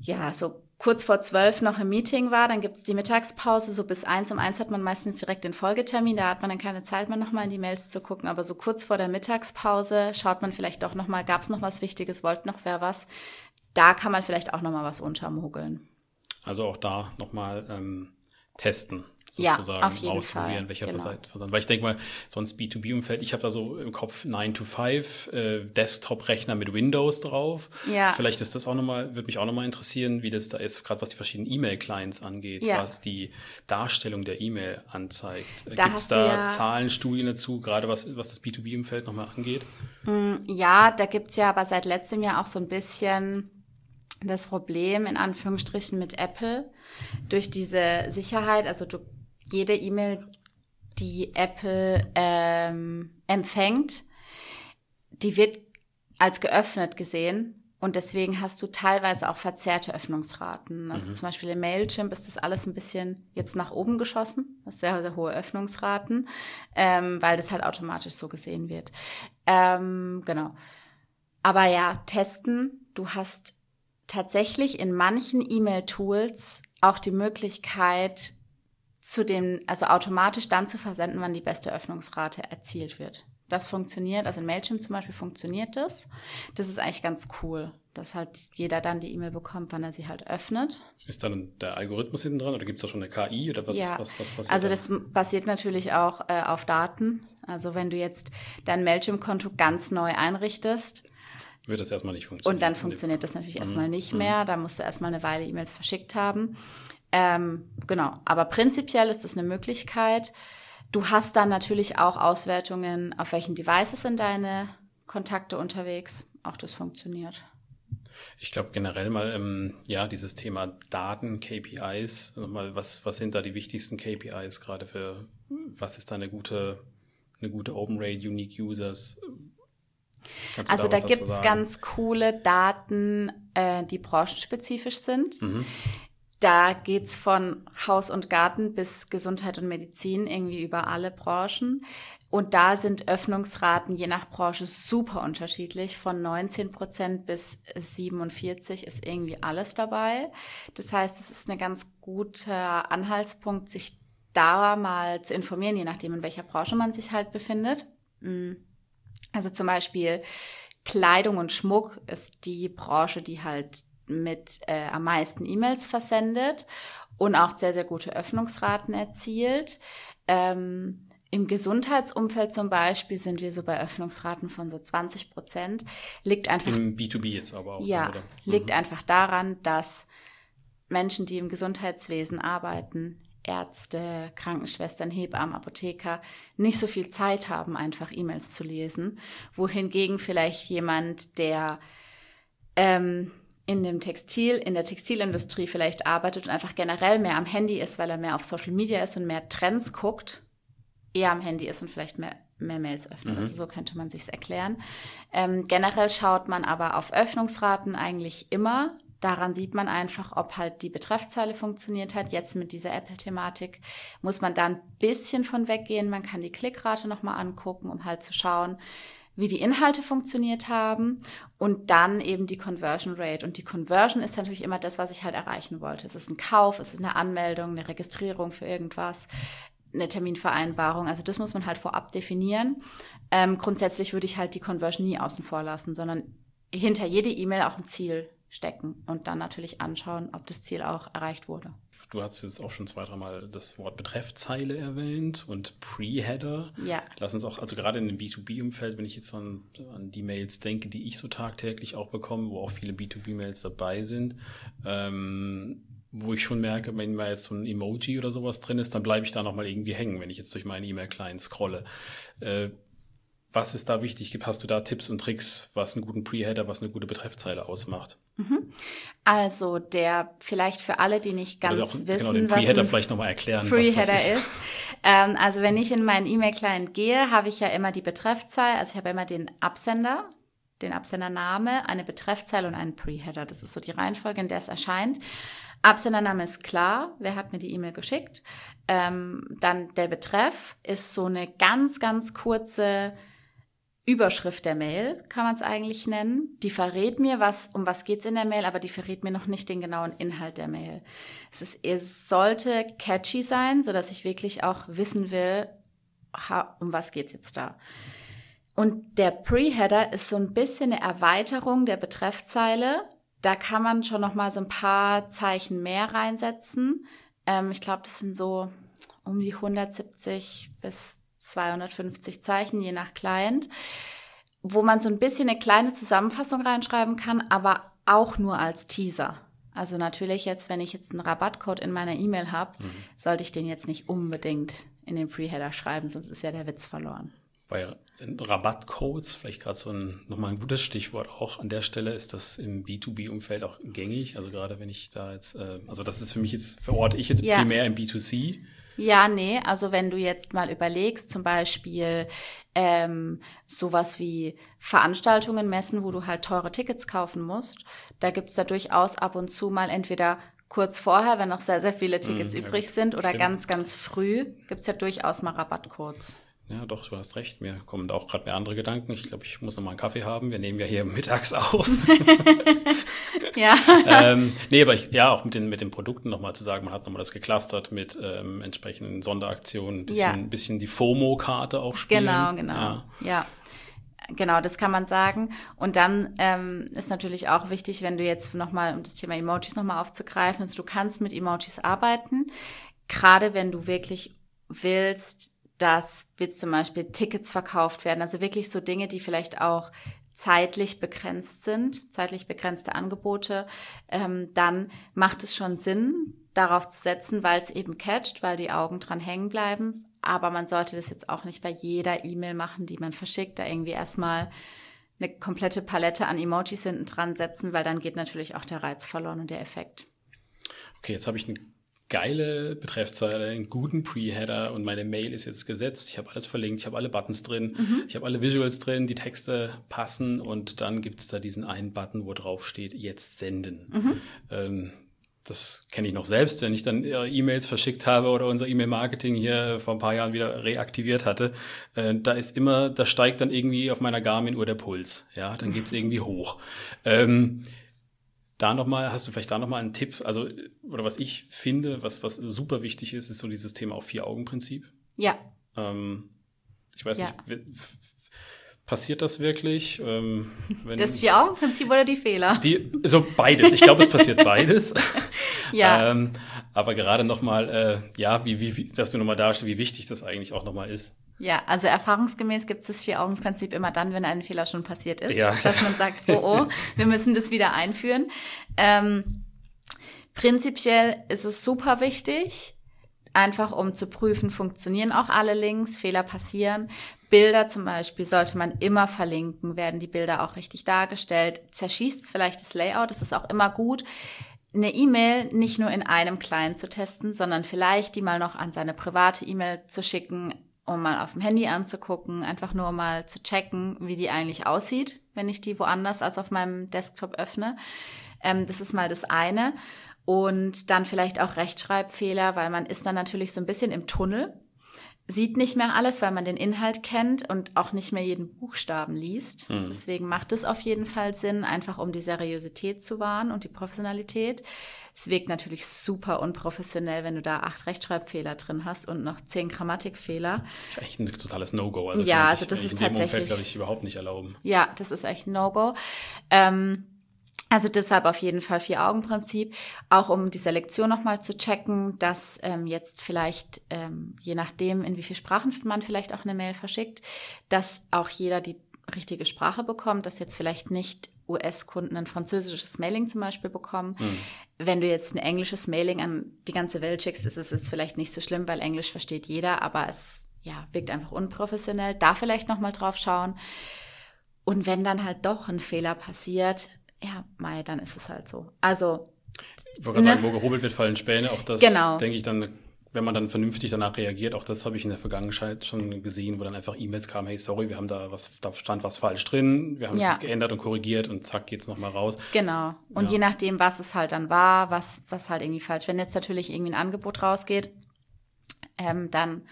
ja, so kurz vor zwölf noch im Meeting war. Dann gibt's die Mittagspause, so bis eins. Um eins hat man meistens direkt den Folgetermin. Da hat man dann keine Zeit mehr, nochmal in die Mails zu gucken. Aber so kurz vor der Mittagspause schaut man vielleicht doch nochmal, gab's noch was Wichtiges, wollte noch wer was. Da kann man vielleicht auch nochmal was untermogeln.
Also auch da nochmal ähm, testen sozusagen ja, auf jeden ausprobieren, Fall. welcher genau. Versand. Weil ich denke mal, sonst B2B-Umfeld, ich habe da so im Kopf 9 to 5, äh, Desktop-Rechner mit Windows drauf. Ja. Vielleicht ist das auch nochmal, würde mich auch nochmal interessieren, wie das da ist, gerade was die verschiedenen E-Mail-Clients angeht, ja. was die Darstellung der E-Mail anzeigt. Da Gibt es da ja Zahlen, Studien dazu, gerade was, was das B2B-Umfeld nochmal angeht?
Mm, ja, da gibt's ja aber seit letztem Jahr auch so ein bisschen das Problem in Anführungsstrichen mit Apple durch diese Sicherheit. Also du jede E-Mail, die Apple ähm, empfängt, die wird als geöffnet gesehen. Und deswegen hast du teilweise auch verzerrte Öffnungsraten. Also mhm. zum Beispiel im Mailchimp ist das alles ein bisschen jetzt nach oben geschossen. Das ist sehr, sehr hohe Öffnungsraten, ähm, weil das halt automatisch so gesehen wird. Ähm, genau. Aber ja, testen. Du hast tatsächlich in manchen E-Mail-Tools auch die Möglichkeit, zu dem, also automatisch dann zu versenden, wann die beste Öffnungsrate erzielt wird. Das funktioniert, also in Mailchimp zum Beispiel funktioniert das. Das ist eigentlich ganz cool, dass halt jeder dann die E-Mail bekommt, wann er sie halt öffnet.
Ist dann der Algorithmus hinten dran oder gibt es da schon eine KI oder was,
ja.
was, was
passiert? Also das da? basiert natürlich auch äh, auf Daten. Also wenn du jetzt dein Mailchimp-Konto ganz neu einrichtest,
wird das erstmal nicht funktionieren.
Und dann funktioniert das natürlich erstmal mhm. nicht mehr. Da musst du erstmal eine Weile E-Mails verschickt haben. Ähm, genau, aber prinzipiell ist das eine Möglichkeit. Du hast dann natürlich auch Auswertungen, auf welchen Devices sind deine Kontakte unterwegs. Auch das funktioniert.
Ich glaube generell mal, ähm, ja, dieses Thema Daten, KPIs, also mal was, was sind da die wichtigsten KPIs gerade für, was ist da eine gute, eine gute Open Rate, Unique Users?
Kannst also da, da gibt es ganz coole Daten, äh, die branchenspezifisch sind. Mhm. Da geht's von Haus und Garten bis Gesundheit und Medizin irgendwie über alle Branchen. Und da sind Öffnungsraten je nach Branche super unterschiedlich. Von 19 Prozent bis 47 ist irgendwie alles dabei. Das heißt, es ist ein ganz guter Anhaltspunkt, sich da mal zu informieren, je nachdem, in welcher Branche man sich halt befindet. Mm. Also zum Beispiel Kleidung und Schmuck ist die Branche, die halt mit äh, am meisten E-Mails versendet und auch sehr, sehr gute Öffnungsraten erzielt. Ähm, Im Gesundheitsumfeld zum Beispiel sind wir so bei Öffnungsraten von so 20 Prozent. Liegt einfach.
Im B2B jetzt aber auch.
Ja, liegt mhm. einfach daran, dass Menschen, die im Gesundheitswesen arbeiten, Ärzte, Krankenschwestern, Hebammen, Apotheker nicht so viel Zeit haben, einfach E-Mails zu lesen. Wohingegen vielleicht jemand, der ähm, in dem Textil, in der Textilindustrie vielleicht arbeitet und einfach generell mehr am Handy ist, weil er mehr auf Social Media ist und mehr Trends guckt, eher am Handy ist und vielleicht mehr, mehr Mails öffnet. Mhm. Also so könnte man sich's erklären. Ähm, generell schaut man aber auf Öffnungsraten eigentlich immer. Daran sieht man einfach, ob halt die Betreffzeile funktioniert hat. Jetzt mit dieser Apple-Thematik muss man da ein bisschen von weggehen. Man kann die Klickrate nochmal angucken, um halt zu schauen, wie die Inhalte funktioniert haben und dann eben die Conversion Rate. Und die Conversion ist natürlich immer das, was ich halt erreichen wollte. Es ist ein Kauf, es ist eine Anmeldung, eine Registrierung für irgendwas, eine Terminvereinbarung. Also das muss man halt vorab definieren. Ähm, grundsätzlich würde ich halt die Conversion nie außen vor lassen, sondern hinter jede E-Mail auch ein Ziel stecken und dann natürlich anschauen, ob das Ziel auch erreicht wurde.
Du hast jetzt auch schon zwei, dreimal das Wort Betreffzeile erwähnt und Pre-Header.
Ja.
Lass uns auch, also gerade in dem B2B-Umfeld, wenn ich jetzt an, an die Mails denke, die ich so tagtäglich auch bekomme, wo auch viele B2B-Mails dabei sind, ähm, wo ich schon merke, wenn mal jetzt so ein Emoji oder sowas drin ist, dann bleibe ich da nochmal irgendwie hängen, wenn ich jetzt durch meinen E-Mail-Client scrolle. Äh, was ist da wichtig? Hast du da Tipps und Tricks, was einen guten Pre-Header, was eine gute Betreffzeile ausmacht?
Mhm. Also der vielleicht für alle, die nicht ganz auch, genau, wissen, genau, den
Pre-Header vielleicht nochmal erklären,
Pre-Header ist. ist. Ähm, also wenn ich in meinen E-Mail-Client gehe, habe ich ja immer die Betreffzeile, also ich habe immer den Absender, den Absendername, eine Betreffzeile und einen Pre-Header. Das ist so die Reihenfolge, in der es erscheint. Absendername ist klar, wer hat mir die E-Mail geschickt. Ähm, dann der Betreff ist so eine ganz, ganz kurze Überschrift der Mail, kann man es eigentlich nennen. Die verrät mir, was, um was geht's in der Mail, aber die verrät mir noch nicht den genauen Inhalt der Mail. Es, ist, es sollte catchy sein, so dass ich wirklich auch wissen will, um was geht's jetzt da. Und der Pre-Header ist so ein bisschen eine Erweiterung der Betreffzeile. Da kann man schon noch mal so ein paar Zeichen mehr reinsetzen. Ähm, ich glaube, das sind so um die 170 bis 250 Zeichen, je nach Client, wo man so ein bisschen eine kleine Zusammenfassung reinschreiben kann, aber auch nur als Teaser. Also natürlich jetzt, wenn ich jetzt einen Rabattcode in meiner E-Mail habe, mhm. sollte ich den jetzt nicht unbedingt in den Pre-Header schreiben, sonst ist ja der Witz verloren.
Bei sind Rabattcodes, vielleicht gerade so ein, nochmal ein gutes Stichwort auch an der Stelle, ist das im B2B-Umfeld auch gängig. Also gerade wenn ich da jetzt, äh, also das ist für mich jetzt, verorte ich jetzt ja. primär im B2C.
Ja, nee, also wenn du jetzt mal überlegst, zum Beispiel ähm, sowas wie Veranstaltungen, Messen, wo du halt teure Tickets kaufen musst, da gibt's da durchaus ab und zu mal entweder kurz vorher, wenn noch sehr, sehr viele Tickets mm, übrig ja, sind, oder stimmt. ganz, ganz früh, gibt's ja durchaus mal Rabattcodes.
Ja, doch, du hast recht. Mir kommen auch gerade mehr andere Gedanken. Ich glaube, ich muss noch mal einen Kaffee haben. Wir nehmen ja hier <laughs> mittags auf. <laughs> ja. ähm, nee, aber ich, ja, auch mit den, mit den Produkten nochmal zu sagen, man hat nochmal das geclustert mit ähm, entsprechenden Sonderaktionen, ein bisschen, ja. bisschen die FOMO-Karte auch spielen.
Genau, genau. Ja. ja. Genau, das kann man sagen. Und dann ähm, ist natürlich auch wichtig, wenn du jetzt nochmal, um das Thema Emojis nochmal aufzugreifen, also du kannst mit Emojis arbeiten, gerade wenn du wirklich willst, dass wird zum Beispiel Tickets verkauft werden. Also wirklich so Dinge, die vielleicht auch zeitlich begrenzt sind, zeitlich begrenzte Angebote, ähm, dann macht es schon Sinn, darauf zu setzen, weil es eben catcht, weil die Augen dran hängen bleiben. Aber man sollte das jetzt auch nicht bei jeder E-Mail machen, die man verschickt, da irgendwie erstmal eine komplette Palette an Emojis hinten dran setzen, weil dann geht natürlich auch der Reiz verloren und der Effekt.
Okay, jetzt habe ich eine geile Betreffzeile, einen guten Pre-Header und meine Mail ist jetzt gesetzt. Ich habe alles verlinkt, ich habe alle Buttons drin, mhm. ich habe alle Visuals drin, die Texte passen und dann gibt es da diesen einen Button, wo drauf steht, jetzt senden. Mhm. Ähm, das kenne ich noch selbst, wenn ich dann äh, E-Mails verschickt habe oder unser E-Mail-Marketing hier vor ein paar Jahren wieder reaktiviert hatte. Äh, da ist immer, da steigt dann irgendwie auf meiner Garmin-Uhr der Puls. Ja, dann geht's irgendwie hoch. Ähm, da nochmal, hast du vielleicht da nochmal einen Tipp? Also, oder was ich finde, was, was super wichtig ist, ist so dieses Thema auch Vier-Augen-Prinzip.
Ja.
Ähm, ich weiß ja. nicht, Passiert das wirklich? Ähm,
wenn, das Vier-Augen-Prinzip oder die Fehler?
Die, so beides. Ich glaube, es passiert beides. <laughs> ja. Ähm, aber gerade nochmal, äh, ja, wie, wie, dass du nochmal darstellst, wie wichtig das eigentlich auch nochmal ist.
Ja, also erfahrungsgemäß gibt es das Vier-Augen-Prinzip immer dann, wenn ein Fehler schon passiert ist, ja. dass man sagt, oh oh, <laughs> wir müssen das wieder einführen. Ähm, prinzipiell ist es super wichtig, einfach um zu prüfen, funktionieren auch alle Links, Fehler passieren. Bilder zum Beispiel sollte man immer verlinken, werden die Bilder auch richtig dargestellt. Zerschießt vielleicht das Layout, das ist auch immer gut. Eine E-Mail nicht nur in einem Client zu testen, sondern vielleicht die mal noch an seine private E-Mail zu schicken, um mal auf dem Handy anzugucken, einfach nur mal zu checken, wie die eigentlich aussieht, wenn ich die woanders als auf meinem Desktop öffne. Ähm, das ist mal das eine. Und dann vielleicht auch Rechtschreibfehler, weil man ist dann natürlich so ein bisschen im Tunnel, sieht nicht mehr alles, weil man den Inhalt kennt und auch nicht mehr jeden Buchstaben liest. Mhm. Deswegen macht es auf jeden Fall Sinn, einfach um die Seriosität zu wahren und die Professionalität. Es wirkt natürlich super unprofessionell, wenn du da acht Rechtschreibfehler drin hast und noch zehn Grammatikfehler.
Das ist echt ein totales No-Go. Also
ja, also das ist tatsächlich.
Glaube ich, überhaupt nicht erlauben.
Ja, das ist echt ein No-Go. Ähm, also deshalb auf jeden Fall Vier-Augen-Prinzip, auch um die Selektion nochmal zu checken, dass ähm, jetzt vielleicht, ähm, je nachdem, in wie viel Sprachen man vielleicht auch eine Mail verschickt, dass auch jeder die richtige Sprache bekommt, dass jetzt vielleicht nicht US-Kunden ein französisches Mailing zum Beispiel bekommen. Mhm. Wenn du jetzt ein englisches Mailing an die ganze Welt schickst, ist es jetzt vielleicht nicht so schlimm, weil Englisch versteht jeder, aber es ja, wirkt einfach unprofessionell. Da vielleicht nochmal drauf schauen. Und wenn dann halt doch ein Fehler passiert, ja, Mai, dann ist es halt so. Also.
Ich wollte gerade ne? sagen, wo gehobelt wird, fallen Späne. Auch das, genau. denke ich, dann, wenn man dann vernünftig danach reagiert, auch das habe ich in der Vergangenheit schon gesehen, wo dann einfach E-Mails kamen, hey, sorry, wir haben da was, da stand was falsch drin, wir haben ja. das geändert und korrigiert und zack, geht's nochmal raus.
Genau. Und ja. je nachdem, was es halt dann war, was, was halt irgendwie falsch. Wenn jetzt natürlich irgendwie ein Angebot rausgeht, ähm, dann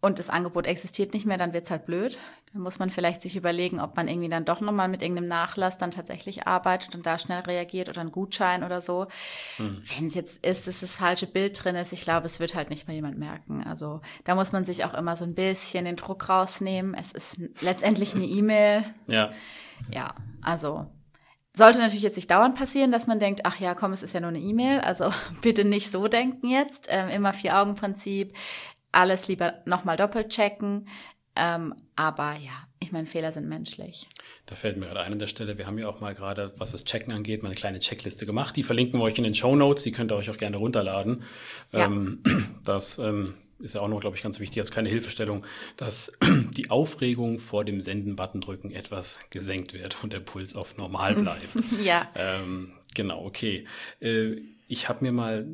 und das Angebot existiert nicht mehr, dann wird's halt blöd. Dann muss man vielleicht sich überlegen, ob man irgendwie dann doch nochmal mit irgendeinem Nachlass dann tatsächlich arbeitet und da schnell reagiert oder einen Gutschein oder so. Hm. Wenn es jetzt ist, dass das falsche Bild drin ist, ich glaube, es wird halt nicht mehr jemand merken. Also da muss man sich auch immer so ein bisschen den Druck rausnehmen. Es ist letztendlich eine <laughs> E-Mail.
Ja.
Ja, also sollte natürlich jetzt nicht dauernd passieren, dass man denkt, ach ja, komm, es ist ja nur eine E-Mail. Also <laughs> bitte nicht so denken jetzt. Ähm, immer Vier-Augen-Prinzip alles lieber nochmal doppelt checken. Ähm, aber ja, ich meine, Fehler sind menschlich.
Da fällt mir gerade ein an der Stelle, wir haben ja auch mal gerade, was das Checken angeht, mal eine kleine Checkliste gemacht. Die verlinken wir euch in den Show Notes, die könnt ihr euch auch gerne runterladen. Ja. Ähm, das ähm, ist ja auch noch, glaube ich, ganz wichtig als kleine Hilfestellung, dass <clears throat> die Aufregung vor dem Senden-Button drücken etwas gesenkt wird und der Puls auf normal bleibt. <laughs>
ja.
Ähm, genau, okay. Äh, ich habe mir mal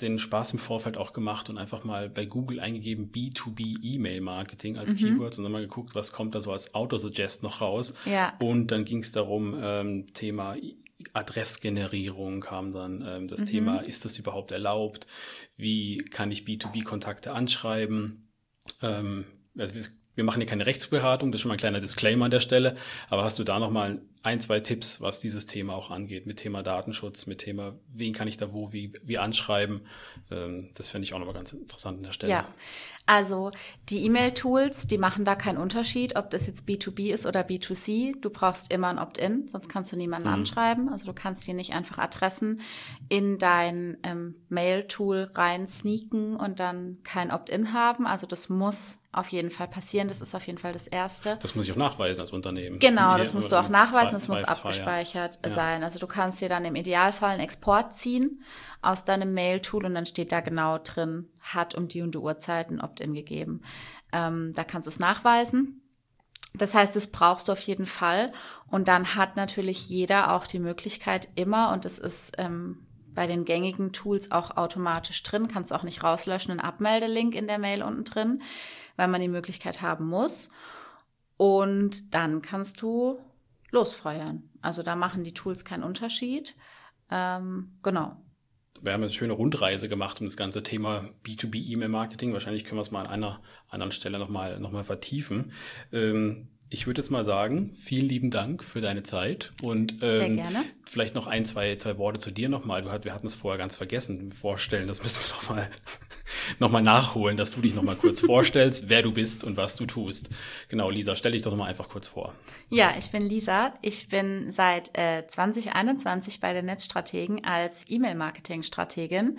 den Spaß im Vorfeld auch gemacht und einfach mal bei Google eingegeben B2B E-Mail Marketing als mhm. Keywords und dann mal geguckt, was kommt da so als Autosuggest noch raus.
Ja.
Und dann ging es darum, ähm, Thema Adressgenerierung kam dann ähm, das mhm. Thema, ist das überhaupt erlaubt? Wie kann ich B2B-Kontakte anschreiben? Ähm, also wir machen hier keine Rechtsberatung, das ist schon mal ein kleiner Disclaimer an der Stelle, aber hast du da nochmal ein, zwei Tipps, was dieses Thema auch angeht, mit Thema Datenschutz, mit Thema, wen kann ich da wo, wie, wie anschreiben. Ähm, das finde ich auch nochmal ganz interessant an der Stelle.
Ja, also die E-Mail-Tools, die machen da keinen Unterschied, ob das jetzt B2B ist oder B2C. Du brauchst immer ein Opt-in, sonst kannst du niemanden mhm. anschreiben. Also du kannst hier nicht einfach Adressen in dein ähm, Mail-Tool rein sneaken und dann kein Opt-in haben. Also das muss auf jeden Fall passieren. Das ist auf jeden Fall das Erste.
Das muss ich auch nachweisen als Unternehmen.
Genau, das musst du auch nachweisen. Das muss abgespeichert ja. sein. Also du kannst dir dann im Idealfall einen Export ziehen aus deinem Mail-Tool und dann steht da genau drin, hat um die und die Uhrzeiten Opt-in gegeben. Ähm, da kannst du es nachweisen. Das heißt, das brauchst du auf jeden Fall. Und dann hat natürlich jeder auch die Möglichkeit immer, und das ist ähm, bei den gängigen Tools auch automatisch drin, kannst auch nicht rauslöschen, einen Abmeldelink in der Mail unten drin, weil man die Möglichkeit haben muss. Und dann kannst du losfeuern. Also da machen die Tools keinen Unterschied. Ähm, genau.
Wir haben jetzt eine schöne Rundreise gemacht um das ganze Thema B2B E-Mail-Marketing. Wahrscheinlich können wir es mal an einer anderen Stelle nochmal noch mal vertiefen. Ähm, ich würde jetzt mal sagen, vielen lieben Dank für deine Zeit und ähm, vielleicht noch ein, zwei, zwei Worte zu dir nochmal. Wir hatten es vorher ganz vergessen. Vorstellen, das müssen wir doch mal <laughs> nochmal nachholen, dass du dich nochmal kurz vorstellst, wer du bist und was du tust. Genau, Lisa, stell dich doch nochmal einfach kurz vor.
Ja, ich bin Lisa. Ich bin seit äh, 2021 bei den Netzstrategen als E-Mail-Marketing-Strategin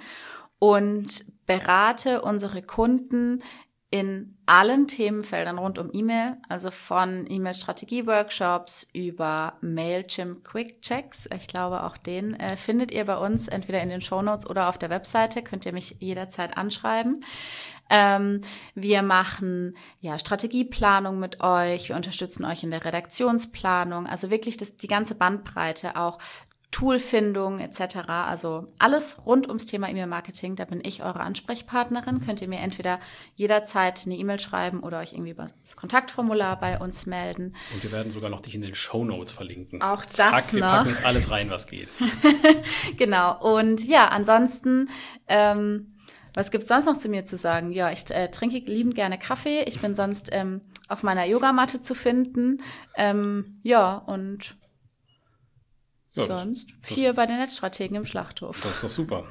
und berate unsere Kunden in allen Themenfeldern rund um E-Mail, also von E-Mail-Strategie-Workshops über Mailchimp Quick Checks. Ich glaube, auch den äh, findet ihr bei uns entweder in den Shownotes oder auf der Webseite. Könnt ihr mich jederzeit anschreiben. Ähm, wir machen ja Strategieplanung mit euch. Wir unterstützen euch in der Redaktionsplanung. Also wirklich das, die ganze Bandbreite auch Toolfindung etc. Also alles rund ums Thema E-Mail-Marketing. Da bin ich eure Ansprechpartnerin. Könnt ihr mir entweder jederzeit eine E-Mail schreiben oder euch irgendwie über das Kontaktformular bei uns melden.
Und wir werden sogar noch dich in den Show Notes verlinken.
Auch das Zack,
wir packen alles rein, was geht. <laughs>
genau. Und ja, ansonsten ähm, was gibt's sonst noch zu mir zu sagen? Ja, ich äh, trinke liebend gerne Kaffee. Ich bin sonst ähm, auf meiner Yogamatte zu finden. Ähm, ja, und ja, sonst das, hier bei den Netzstrategen im Schlachthof.
Das ist doch super.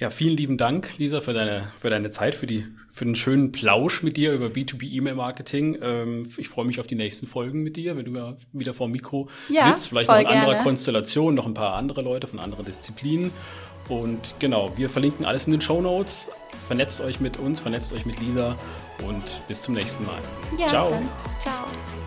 Ja, vielen lieben Dank, Lisa, für deine, für deine Zeit, für, die, für den schönen Plausch mit dir über B2B-E-Mail-Marketing. Ähm, ich freue mich auf die nächsten Folgen mit dir, wenn du ja wieder vor dem Mikro ja, sitzt. Vielleicht noch in gerne. anderer Konstellation, noch ein paar andere Leute von anderen Disziplinen. Und genau, wir verlinken alles in den Show Notes. Vernetzt euch mit uns, vernetzt euch mit Lisa und bis zum nächsten Mal.
Ja, ciao. Dann. Ciao.